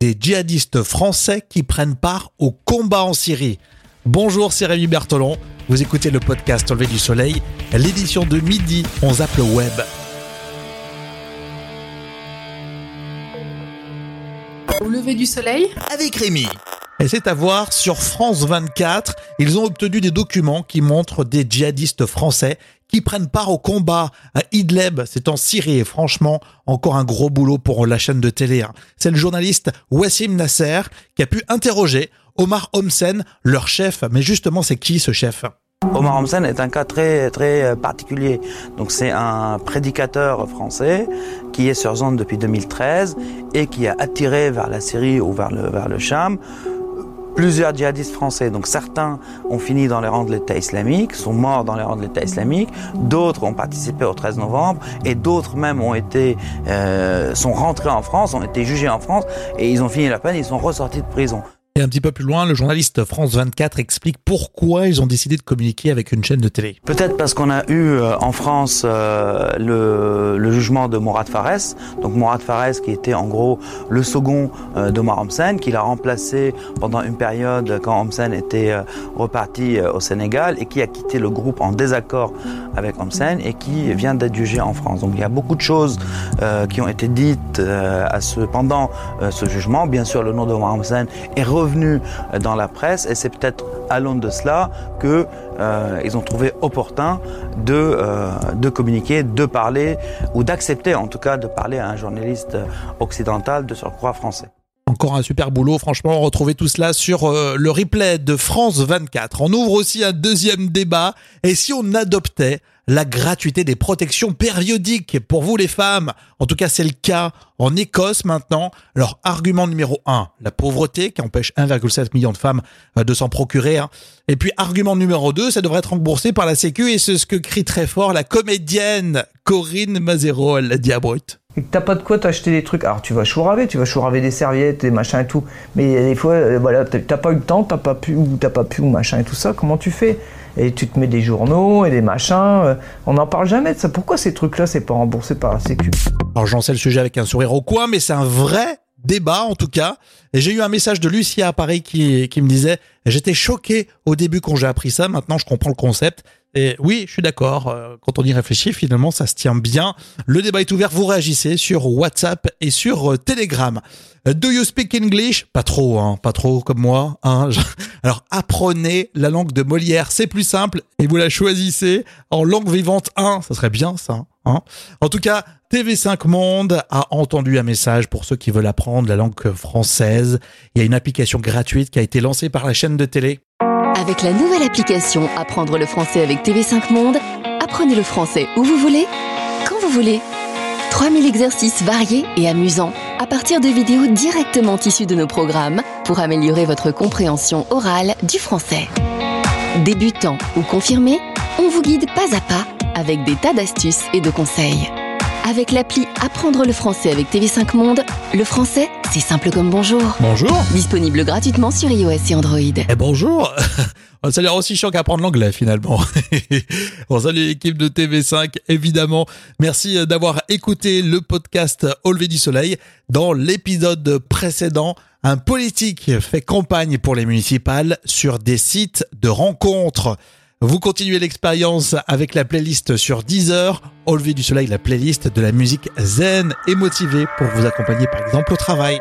des djihadistes français qui prennent part au combat en Syrie. Bonjour, c'est Rémi Bertolon. Vous écoutez le podcast Au lever du soleil, l'édition de midi, on zappe le web. Au lever du soleil Avec Rémi. Et c'est à voir sur France 24. Ils ont obtenu des documents qui montrent des djihadistes français qui prennent part au combat à Idlib, c'est en Syrie. Et franchement, encore un gros boulot pour la chaîne de télé. hein. C'est le journaliste Wassim Nasser qui a pu interroger Omar Homsen, leur chef. Mais justement, c'est qui ce chef? Omar Homsen est un cas très très euh, particulier. Donc c'est un prédicateur français qui est sur zone depuis 2013 et qui a attiré vers la Syrie ou vers le vers le Cham plusieurs djihadistes français. Donc certains ont fini dans les rangs de l'État islamique, sont morts dans les rangs de l'État islamique, d'autres ont participé au 13 novembre et d'autres même ont été euh, sont rentrés en France, ont été jugés en France et ils ont fini la peine, ils sont ressortis de prison. Et un petit peu plus loin, le journaliste France 24 explique pourquoi ils ont décidé de communiquer avec une chaîne de télé. Peut-être parce qu'on a eu euh, en France euh, le, jugement de Mourad Fares, donc Mourad Fares qui était en gros le second euh, d'Omar Homsen, qu'il a remplacé pendant une période quand Homsen était euh, reparti au Sénégal et qui a quitté le groupe en désaccord avec Homsen et qui vient d'être jugé en France. Donc il y a beaucoup de choses qui ont été dites à ce, pendant ce jugement. Bien sûr, le nom d'Omar Homsen est revenu euh, dans la presse et c'est peut-être à l'aune de cela que euh, ont trouvé opportun de euh, de communiquer, de parler ou d'accepter en tout cas de parler à un journaliste occidental de surcroît français. Encore un super boulot, franchement, retrouvez tout cela sur euh, le replay de France 24. On ouvre aussi un deuxième débat, et si on adoptait la gratuité des protections périodiques pour vous les femmes En tout cas, c'est le cas en Écosse maintenant. Alors, argument numéro 1, la pauvreté qui empêche 1,7 million de femmes euh, de s'en procurer. hein. Et puis, argument numéro 2, ça devrait être remboursé par la Sécu, et c'est ce que crie très fort la comédienne Corinne Mazero, elle l'a dit à Brut. Et que t'as pas de quoi t'acheter des trucs. Alors tu vas chouraver, tu vas chouraver des serviettes, des machins et tout. Mais des fois, euh, voilà, t'as pas eu le temps, t'as pas pu, ou t'as pas pu, ou machin et tout ça. Comment tu fais? Et tu te mets des journaux et des machins. euh, On n'en parle jamais de ça. Pourquoi ces trucs-là, c'est pas remboursé par la Sécu? Alors j'en sais le sujet avec un sourire au coin, mais c'est un vrai débat en tout cas. J'ai eu un message de Lucia à Paris qui, qui me disait J'étais choqué au début quand j'ai appris ça, maintenant je comprends le concept. Et oui, je suis d'accord, euh, quand on y réfléchit, finalement ça se tient bien. Le débat est ouvert, vous réagissez sur WhatsApp et sur euh, Telegram. Euh, Do you speak English? Pas trop, hein, pas trop comme moi. Hein. Alors apprenez la langue de Molière, c'est plus simple, et vous la choisissez en langue vivante 1, ça serait bien ça. Hein en tout cas, TV5 Monde a entendu un message pour ceux qui veulent apprendre la langue française. Il y a une application gratuite qui a été lancée par la chaîne de télé. Avec la nouvelle application Apprendre le français avec TV5 Monde, apprenez le français où vous voulez, quand vous voulez. 3000 exercices variés et amusants à partir de vidéos directement issues de nos programmes pour améliorer votre compréhension orale du français. Débutant ou confirmé, on vous guide pas à pas avec des tas d'astuces et de conseils. Avec l'appli Apprendre le français avec TV5 Monde, le français, c'est simple comme bonjour. Bonjour Disponible gratuitement sur iOS et Android. Et bonjour Ça a l'air aussi chiant qu'apprendre l'anglais finalement. bon, salut l'équipe de TV5, évidemment. Merci euh, d'avoir écouté le podcast Au lever du soleil. Dans l'épisode précédent, un politique fait campagne pour les municipales sur des sites de rencontres. Vous continuez l'expérience avec la playlist sur Deezer. Au lever du soleil, la playlist de la musique zen et motivée pour vous accompagner par exemple au travail.